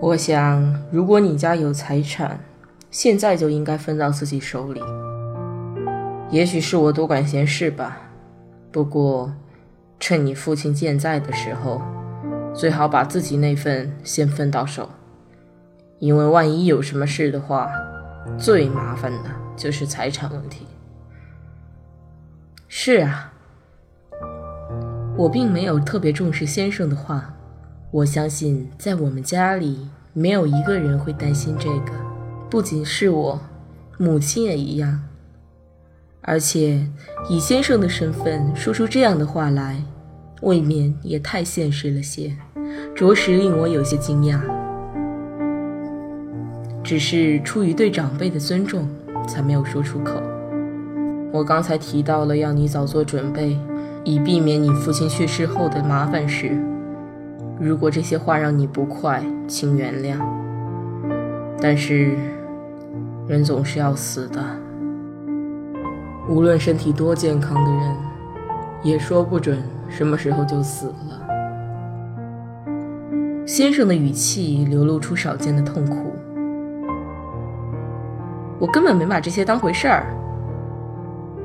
我想，如果你家有财产，现在就应该分到自己手里。也许是我多管闲事吧，不过，趁你父亲健在的时候，最好把自己那份先分到手，因为万一有什么事的话，最麻烦的就是财产问题。是啊，我并没有特别重视先生的话。我相信，在我们家里，没有一个人会担心这个，不仅是我，母亲也一样。而且，以先生的身份说出这样的话来，未免也太现实了些，着实令我有些惊讶。只是出于对长辈的尊重，才没有说出口。我刚才提到了要你早做准备，以避免你父亲去世后的麻烦事。如果这些话让你不快，请原谅。但是，人总是要死的。无论身体多健康的人，也说不准什么时候就死了。先生的语气流露出少见的痛苦。我根本没把这些当回事儿。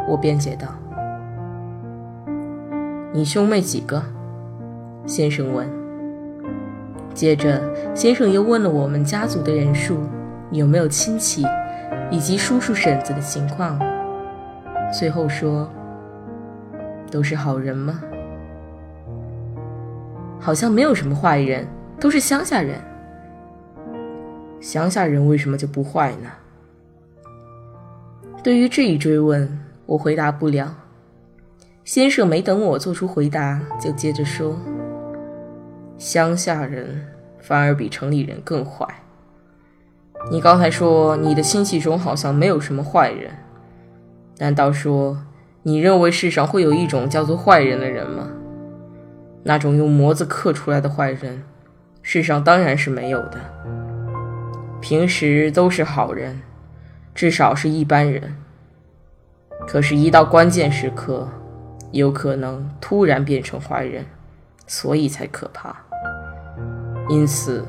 我辩解道：“你兄妹几个？”先生问。接着，先生又问了我们家族的人数，有没有亲戚，以及叔叔婶子的情况。最后说：“都是好人吗？好像没有什么坏人，都是乡下人。乡下人为什么就不坏呢？”对于这一追问，我回答不了。先生没等我做出回答，就接着说。乡下人反而比城里人更坏。你刚才说你的亲戚中好像没有什么坏人，难道说你认为世上会有一种叫做坏人的人吗？那种用模子刻出来的坏人，世上当然是没有的。平时都是好人，至少是一般人。可是，一到关键时刻，有可能突然变成坏人，所以才可怕。因此，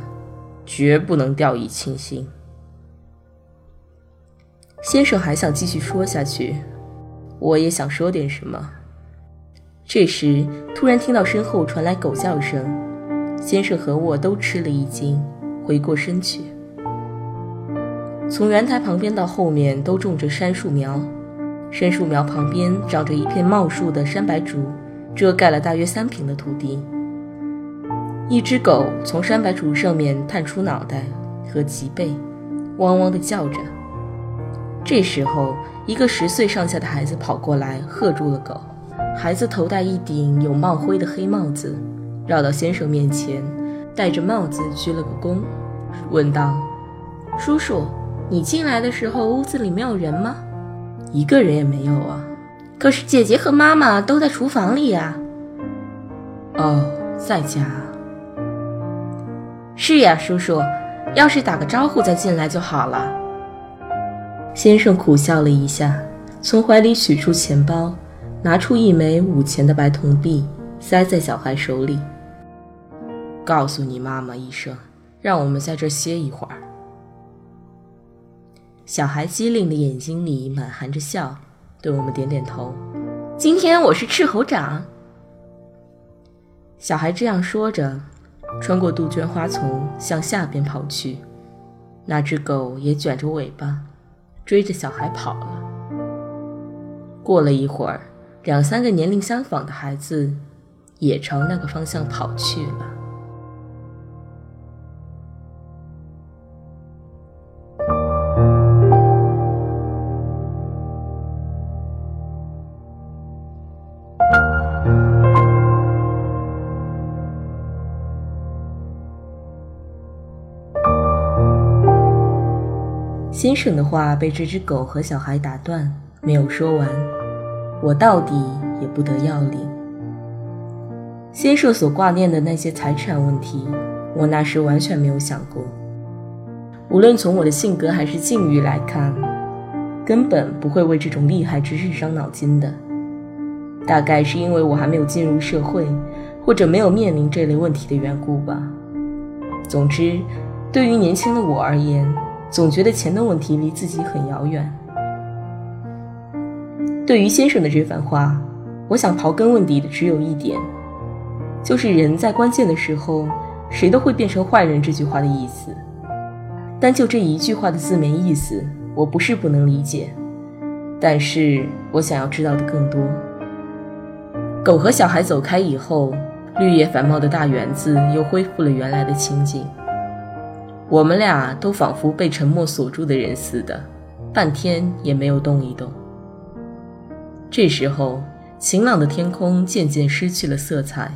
绝不能掉以轻心。先生还想继续说下去，我也想说点什么。这时，突然听到身后传来狗叫声，先生和我都吃了一惊，回过身去。从圆台旁边到后面都种着杉树苗，杉树苗旁边长着一片茂树的山白竹，遮盖了大约三平的土地。一只狗从山白竹上面探出脑袋和脊背，汪汪地叫着。这时候，一个十岁上下的孩子跑过来，喝住了狗。孩子头戴一顶有帽徽的黑帽子，绕到先生面前，戴着帽子鞠了个躬，问道：“叔叔，你进来的时候屋子里没有人吗？”“一个人也没有啊。”“可是姐姐和妈妈都在厨房里呀。”“哦，在家。”是呀，叔叔，要是打个招呼再进来就好了。先生苦笑了一下，从怀里取出钱包，拿出一枚五钱的白铜币，塞在小孩手里。告诉你妈妈一声，让我们在这歇一会儿。小孩机灵的眼睛里满含着笑，对我们点点头。今天我是斥候长。小孩这样说着，穿过杜鹃花丛向下边跑去。那只狗也卷着尾巴，追着小孩跑了。过了一会儿，两三个年龄相仿的孩子也朝那个方向跑去了。先生的话被这只狗和小孩打断，没有说完。我到底也不得要领。先生所挂念的那些财产问题，我那时完全没有想过。无论从我的性格还是境遇来看，根本不会为这种厉害之事伤脑筋的。大概是因为我还没有进入社会，或者没有面临这类问题的缘故吧。总之，对于年轻的我而言，总觉得钱的问题离自己很遥远。对于先生的这番话，我想刨根问底的只有一点，就是人在关键的时候，谁都会变成坏人这句话的意思。单就这一句话的字面意思，我不是不能理解，但是我想要知道的更多。狗和小孩走开以后，绿叶繁茂的大园子又恢复了原来的情景。我们俩都仿佛被沉默锁住的人似的，半天也没有动一动。这时候，晴朗的天空渐渐失去了色彩，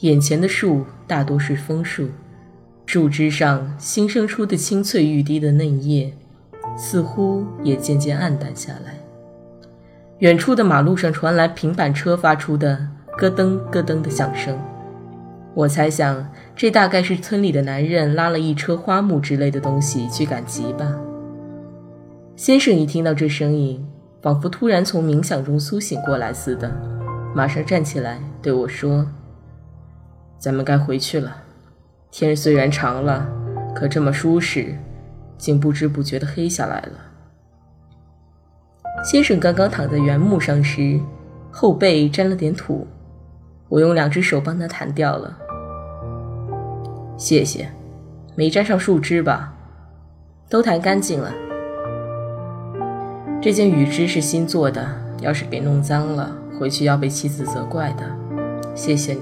眼前的树大多是枫树，树枝上新生出的青翠欲滴的嫩叶，似乎也渐渐暗淡下来。远处的马路上传来平板车发出的咯噔咯噔的响声。我猜想，这大概是村里的男人拉了一车花木之类的东西去赶集吧。先生一听到这声音，仿佛突然从冥想中苏醒过来似的，马上站起来对我说：“咱们该回去了。天虽然长了，可这么舒适，竟不知不觉地黑下来了。”先生刚刚躺在原木上时，后背沾了点土，我用两只手帮他弹掉了。谢谢，没沾上树枝吧？都弹干净了。这件雨织是新做的，要是给弄脏了，回去要被妻子责怪的。谢谢你。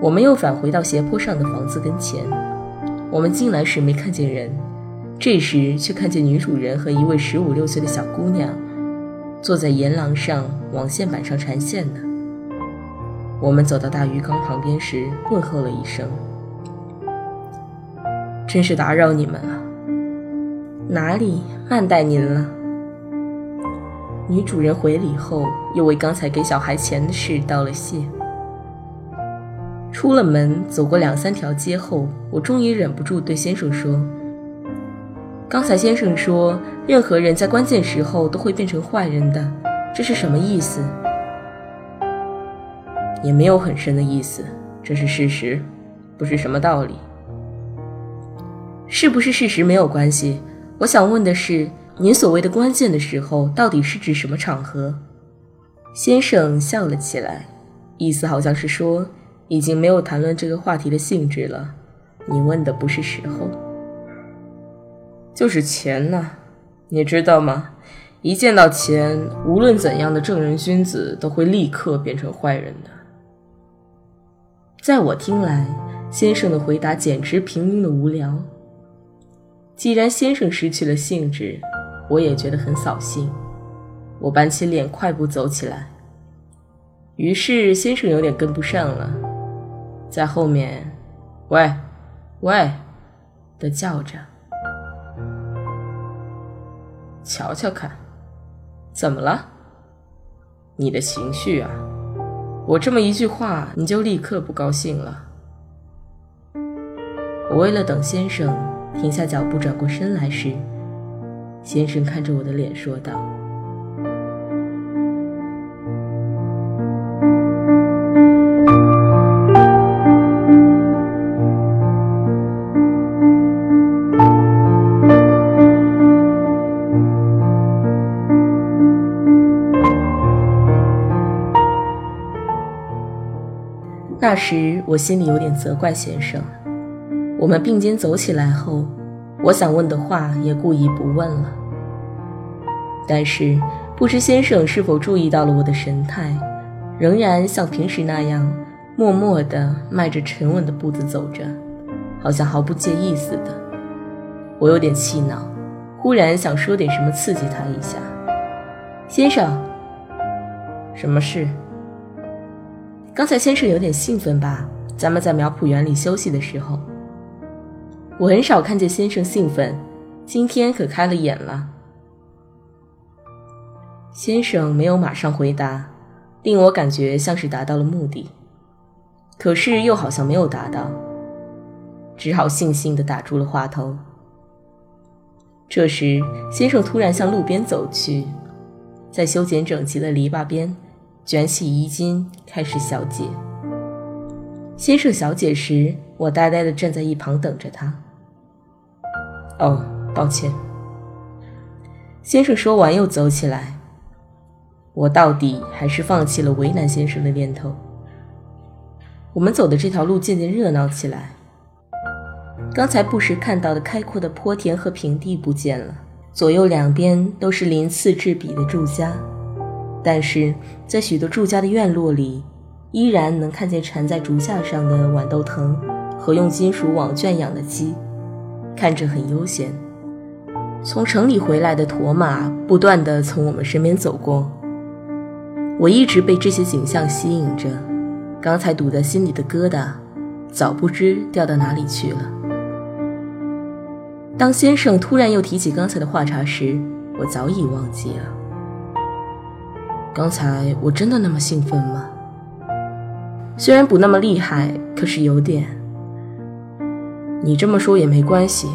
我们又返回到斜坡上的房子跟前。我们进来时没看见人，这时却看见女主人和一位十五六岁的小姑娘，坐在沿廊上网线板上缠线呢。我们走到大鱼缸旁边时，问候了一声：“真是打扰你们了。”“哪里，慢待您了。”女主人回礼后，又为刚才给小孩钱的事道了谢。出了门，走过两三条街后，我终于忍不住对先生说：“刚才先生说，任何人在关键时候都会变成坏人的，这是什么意思？”也没有很深的意思，这是事实，不是什么道理。是不是事实没有关系。我想问的是，您所谓的关键的时候，到底是指什么场合？先生笑了起来，意思好像是说，已经没有谈论这个话题的兴致了。你问的不是时候，就是钱呢，你知道吗？一见到钱，无论怎样的正人君子，都会立刻变成坏人的。在我听来，先生的回答简直平庸的无聊。既然先生失去了兴致，我也觉得很扫兴。我板起脸，快步走起来。于是先生有点跟不上了，在后面“喂，喂”的叫着。瞧瞧看，怎么了？你的情绪啊？我这么一句话，你就立刻不高兴了。我为了等先生停下脚步，转过身来时，先生看着我的脸说道。那时我心里有点责怪先生。我们并肩走起来后，我想问的话也故意不问了。但是不知先生是否注意到了我的神态，仍然像平时那样默默地迈着沉稳的步子走着，好像毫不介意似的。我有点气恼，忽然想说点什么刺激他一下。先生，什么事？刚才先生有点兴奋吧？咱们在苗圃园里休息的时候。我很少看见先生兴奋，今天可开了眼了。先生没有马上回答，令我感觉像是达到了目的，可是又好像没有达到，只好悻悻地打住了话头。这时，先生突然向路边走去，在修剪整齐的篱笆边卷起衣襟，开始小解。先生小解时，我呆呆地站在一旁等着他。哦，抱歉。先生说完又走起来。我到底还是放弃了为难先生的念头。我们走的这条路渐渐热闹起来。刚才不时看到的开阔的坡田和平地不见了，左右两边都是鳞次栉比的住家，但是在许多住家的院落里，依然能看见缠在竹架上的豌豆藤和用金属网圈养的鸡。看着很悠闲。从城里回来的驼马不断地从我们身边走过，我一直被这些景象吸引着。刚才堵在心里的疙瘩，早不知掉到哪里去了。当先生突然又提起刚才的话茬时，我早已忘记了。刚才我真的那么兴奋吗？虽然不那么厉害，可是有点。你这么说也没关系，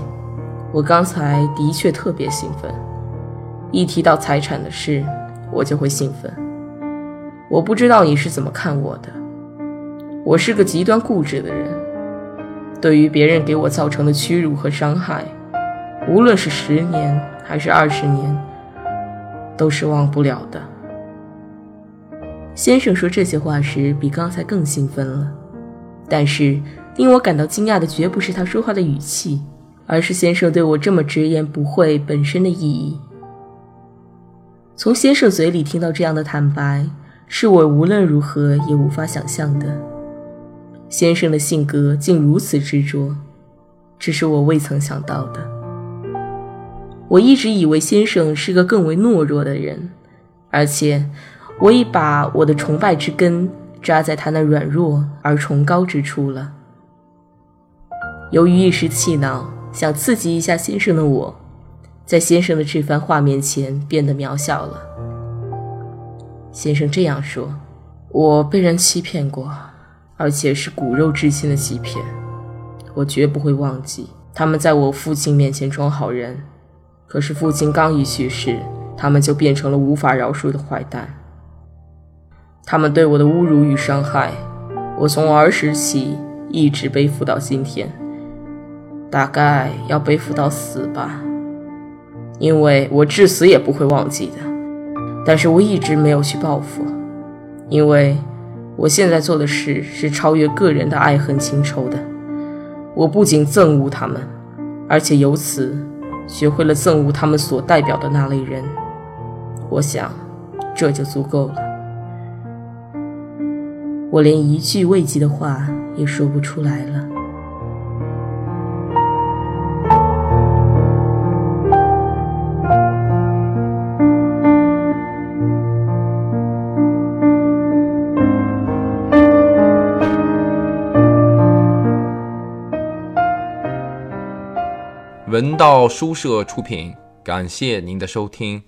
我刚才的确特别兴奋，一提到财产的事，我就会兴奋。我不知道你是怎么看我的，我是个极端固执的人，对于别人给我造成的屈辱和伤害，无论是十年还是二十年，都是忘不了的。先生说这些话时，比刚才更兴奋了，但是。令我感到惊讶的绝不是他说话的语气，而是先生对我这么直言不讳本身的意义。从先生嘴里听到这样的坦白，是我无论如何也无法想象的。先生的性格竟如此执着，这是我未曾想到的。我一直以为先生是个更为懦弱的人，而且我已把我的崇拜之根扎在他那软弱而崇高之处了。由于一时气恼，想刺激一下先生的我，在先生的这番话面前变得渺小了。先生这样说：“我被人欺骗过，而且是骨肉至亲的欺骗，我绝不会忘记。他们在我父亲面前装好人，可是父亲刚一去世，他们就变成了无法饶恕的坏蛋。他们对我的侮辱与伤害，我从儿时起一直背负到今天。”大概要背负到死吧，因为我至死也不会忘记的。但是我一直没有去报复，因为我现在做的事是超越个人的爱恨情仇的。我不仅憎恶他们，而且由此学会了憎恶他们所代表的那类人。我想，这就足够了。我连一句慰藉的话也说不出来了。文道书社出品，感谢您的收听。